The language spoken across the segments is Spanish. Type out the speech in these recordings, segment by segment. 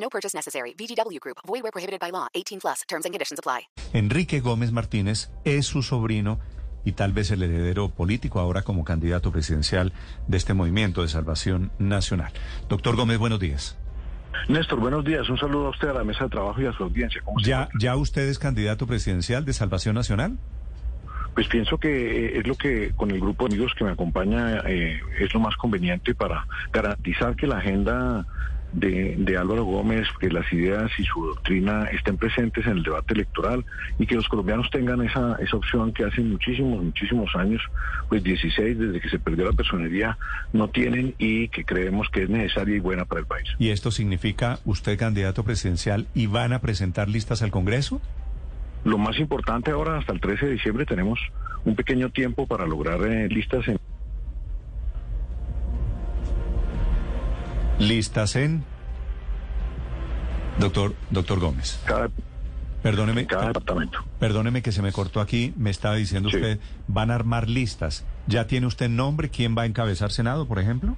No purchase necessary. VGW Group. Void where prohibited by law. 18 plus. Terms and conditions apply. Enrique Gómez Martínez es su sobrino y tal vez el heredero político ahora como candidato presidencial de este movimiento de salvación nacional. Doctor Gómez, buenos días. Néstor, buenos días. Un saludo a usted, a la mesa de trabajo y a su audiencia. ¿Cómo se ¿Ya? ¿Ya usted es candidato presidencial de Salvación Nacional? Pues pienso que eh, es lo que con el grupo de amigos que me acompaña eh, es lo más conveniente para garantizar que la agenda de, de Álvaro Gómez, que las ideas y su doctrina estén presentes en el debate electoral y que los colombianos tengan esa, esa opción que hace muchísimos, muchísimos años, pues 16 desde que se perdió la personería, no tienen y que creemos que es necesaria y buena para el país. ¿Y esto significa usted candidato presidencial y van a presentar listas al Congreso? Lo más importante ahora, hasta el 13 de diciembre, tenemos un pequeño tiempo para lograr eh, listas en Listas en... Doctor, doctor Gómez, cada, perdóneme, cada departamento. perdóneme que se me cortó aquí, me estaba diciendo Sí. usted, van a armar listas. ¿Ya tiene usted nombre? ¿Quién va a encabezar Senado, por ejemplo?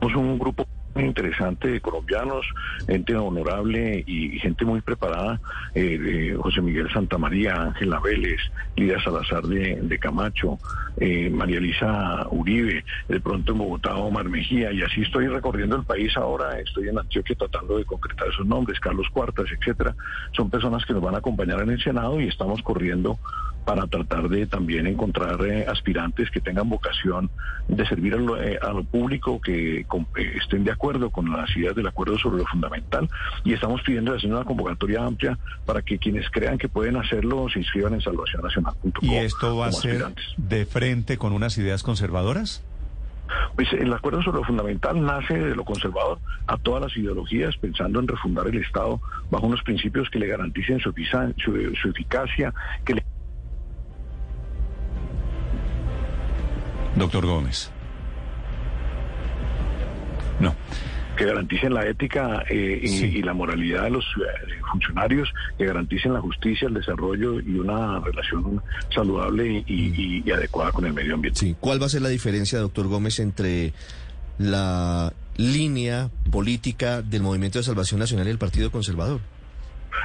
Somos un grupo muy interesante de colombianos, gente honorable y gente muy preparada, eh, José Miguel Santamaría, Ángela Vélez, Lidia Salazar de, de Camacho, eh, María Elisa Uribe, de pronto en Bogotá Omar Mejía, y así estoy recorriendo el país ahora, estoy en Antioquia tratando de concretar esos nombres, Carlos Cuartas, etcétera, son personas que nos van a acompañar en el Senado y estamos corriendo para tratar de también encontrar eh, aspirantes que tengan vocación de servir a lo, eh, a lo público, que eh, estén de acuerdo con las ideas del acuerdo sobre lo fundamental. Y estamos pidiendo hacer una convocatoria amplia para que quienes crean que pueden hacerlo se inscriban en salvacionnacional.com. ¿Y esto va a ser aspirantes. de frente con unas ideas conservadoras? Pues el acuerdo sobre lo fundamental nace de lo conservador a todas las ideologías, pensando en refundar el Estado bajo unos principios que le garanticen su, su- su eficacia, que le Doctor Gómez. No. que garanticen la ética eh, y, Sí. y la moralidad de los eh, funcionarios, que garanticen la justicia, el desarrollo y una relación saludable y, y- y adecuada con el medio ambiente. Sí. ¿Cuál va a ser la diferencia, doctor Gómez, entre la línea política del Movimiento de Salvación Nacional y el Partido Conservador?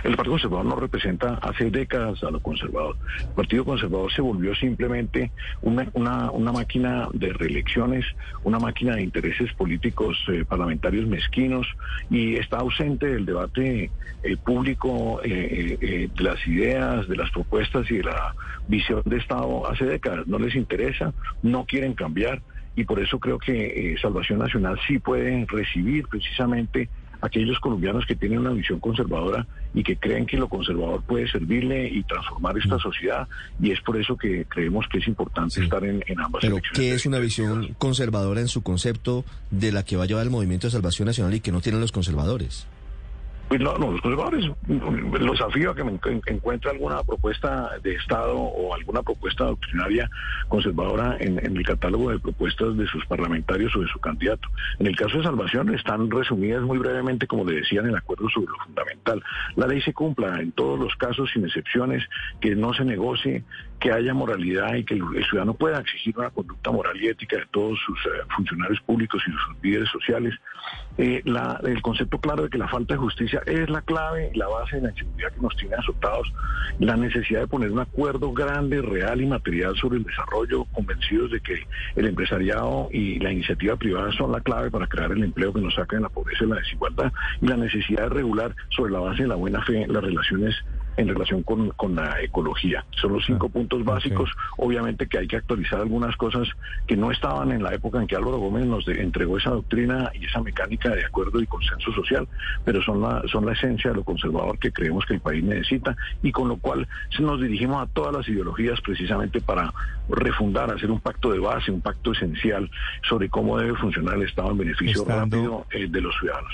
El Partido Conservador no representa hace décadas a lo conservador. El Partido Conservador se volvió simplemente una, una, máquina de reelecciones, una máquina de intereses políticos eh, parlamentarios mezquinos y está ausente del debate eh, público eh, de las ideas, de las propuestas y de la visión de Estado hace décadas. No les interesa, no quieren cambiar y por eso creo que Salvación Nacional sí puede recibir precisamente aquellos colombianos que tienen una visión conservadora y que creen que lo conservador puede servirle y transformar esta sociedad y es por eso que creemos que es importante Sí. estar en, en ambas Pero. ¿qué es una visión conservadora en su concepto de la que va a llevar el Movimiento de Salvación Nacional y que no tienen los conservadores? Pues no, no, los conservadores, los desafío a que me en- encuentre alguna propuesta de Estado o alguna propuesta doctrinaria conservadora en, el catálogo de propuestas de sus parlamentarios o de su candidato. En el caso de Salvación están resumidas muy brevemente, como le decía, en el acuerdo sobre lo fundamental. La ley se cumpla en todos los casos, sin excepciones, que no se negocie, que haya moralidad y que el, el ciudadano pueda exigir una conducta moral y ética de todos sus eh, funcionarios públicos y sus líderes sociales. Eh, la- el concepto claro de que la falta de justicia es la clave y la base de la inseguridad que nos tiene azotados, la necesidad de poner un acuerdo grande, real y material sobre el desarrollo, convencidos de que el empresariado y la iniciativa privada son la clave para crear el empleo que nos saca de la pobreza y la desigualdad, y la necesidad de regular sobre la base de la buena fe las relaciones en relación con, con la ecología. Son los cinco Ah, puntos básicos. Obviamente que hay que actualizar algunas cosas que no estaban en la época en que Álvaro Gómez nos de- entregó esa doctrina y esa mecánica de acuerdo y consenso social, pero son la, son la esencia de lo conservador que creemos que el país necesita y con lo cual nos dirigimos a todas las ideologías precisamente para refundar, hacer un pacto de base, un pacto esencial sobre cómo debe funcionar el Estado en beneficio Estando- rápido eh, de los ciudadanos.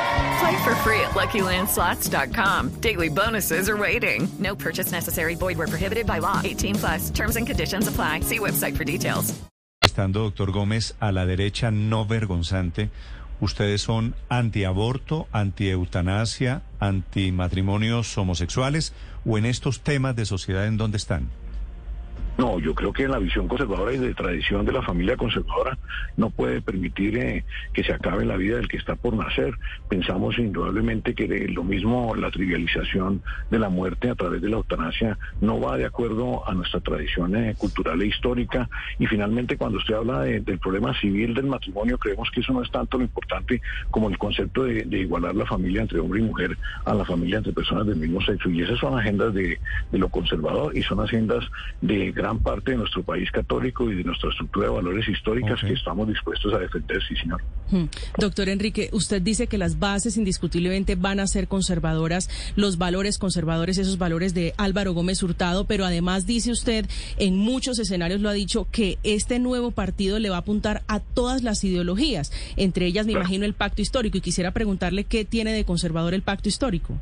Play for free at LuckyLandSlots.com. Daily bonuses are waiting. No purchase necessary. Void where prohibited by law. 18 plus. Terms and conditions apply. See website for details. Estando, doctor Gómez, a la derecha no vergonzante, ¿ustedes son antiaborto, antieutanasia, antimatrimonios homosexuales o en estos temas de sociedad en dónde están? No, yo creo que la visión conservadora y de tradición de la familia conservadora no puede permitir eh, que se acabe la vida del que está por nacer. Pensamos indudablemente que de lo mismo la trivialización de la muerte a través de la eutanasia no va de acuerdo a nuestra tradición eh, cultural e histórica. Y finalmente, cuando usted habla de- del problema civil del matrimonio, creemos que eso no es tanto lo importante como el concepto de, igualar la familia entre hombre y mujer a la familia entre personas del mismo sexo. Y esas son agendas de lo conservador y son agendas de gran parte de nuestro país católico y de nuestra estructura de valores históricas que estamos dispuestos a defender, sí, señor. Hmm. Doctor Enrique, usted dice que las bases indiscutiblemente van a ser conservadoras, los valores conservadores, esos valores de Álvaro Gómez Hurtado, pero además dice usted, en muchos escenarios lo ha dicho, que este nuevo partido le va a apuntar a todas las ideologías, entre ellas me Claro. imagino el pacto histórico, y quisiera preguntarle qué tiene de conservador el pacto histórico.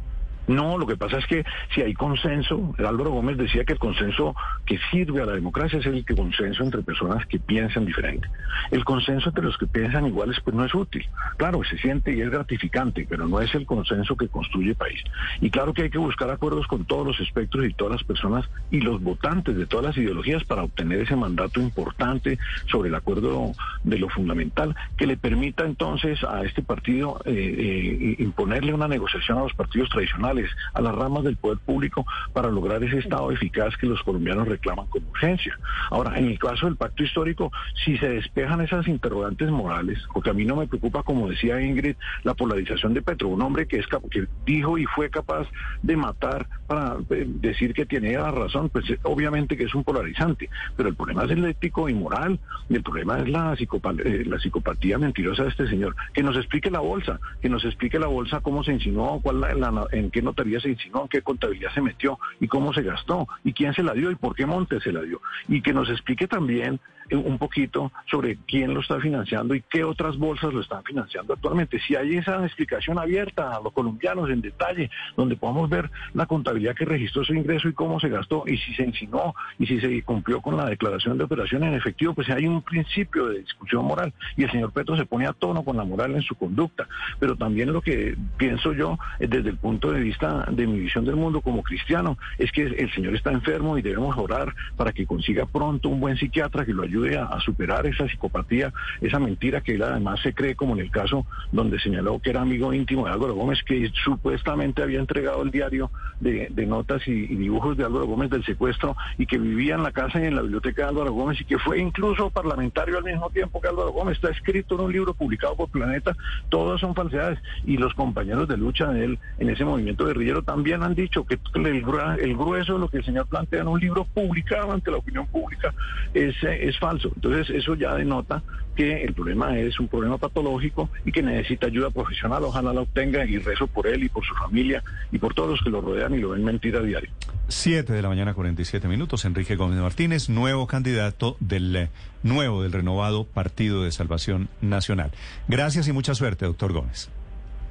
No, lo que pasa es que si hay consenso, Álvaro Gómez decía que el consenso que sirve a la democracia es el consenso entre personas que piensan diferente. El consenso entre los que piensan iguales pues no es útil. Claro, se siente y es gratificante, pero no es el consenso que construye país. Y claro que hay que buscar acuerdos con todos los espectros y todas las personas y los votantes de todas las ideologías para obtener ese mandato importante sobre el acuerdo de lo fundamental que le permita entonces a este partido eh, eh, imponerle una negociación a los partidos tradicionales, a las ramas del poder público para lograr ese Estado eficaz que los colombianos reclaman con urgencia. Ahora, en el caso del pacto histórico, si se despejan esas interrogantes morales, porque a mí no me preocupa, como decía Ingrid, la polarización de Petro, un hombre que, es que dijo y fue capaz de matar para eh, decir que tenía la razón, pues eh, obviamente que es un polarizante, pero el problema es el ético y moral, el problema es la, psicopa- eh, la psicopatía mentirosa de este señor. Que nos explique la bolsa, que nos explique la bolsa cómo se insinuó, cuál la- en qué notaría se insinuó, en qué contabilidad se metió y cómo se gastó y quién se la dio y por qué monte se la dio. Y que nos explique también un poquito sobre quién lo está financiando y qué otras bolsas lo están financiando actualmente. Si hay esa explicación abierta a los colombianos en detalle, donde podamos ver la contabilidad que registró su ingreso y cómo se gastó y si se insinuó y si se cumplió con la declaración de operación en efectivo, pues hay un principio de discusión moral y el señor Petro se pone a tono con la moral en su conducta. Pero también lo que pienso yo eh, desde el punto de vista de mi visión del mundo como cristiano es que el señor está enfermo y debemos orar para que consiga pronto un buen psiquiatra que lo ayude a, superar esa psicopatía, esa mentira que él además se cree como en el caso donde señaló que era amigo íntimo de Álvaro Gómez, que supuestamente había entregado el diario de, notas y, dibujos de Álvaro Gómez del secuestro y que vivía en la casa y en la biblioteca de Álvaro Gómez y que fue incluso parlamentario al mismo tiempo que Álvaro Gómez. Está escrito en un libro publicado por Planeta. Todas son falsedades. Y los compañeros de lucha de él en ese movimiento guerrillero también han dicho que el, el grueso de lo que el señor plantea en un libro publicado ante la opinión pública es, eh, es falso. Entonces eso ya denota que el problema es un problema patológico y que necesita ayuda profesional. Ojalá la obtenga y rezo por él y por su familia y por todos los que lo rodean y lo ven mentir a diario. 7 de la mañana, 47 minutos. Enrique Gómez Martínez, nuevo candidato del eh, nuevo, del renovado Partido de Salvación Nacional. Gracias y mucha suerte, doctor Gómez.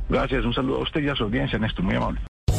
Gracias, un saludo a usted y a su audiencia, Néstor, muy amable.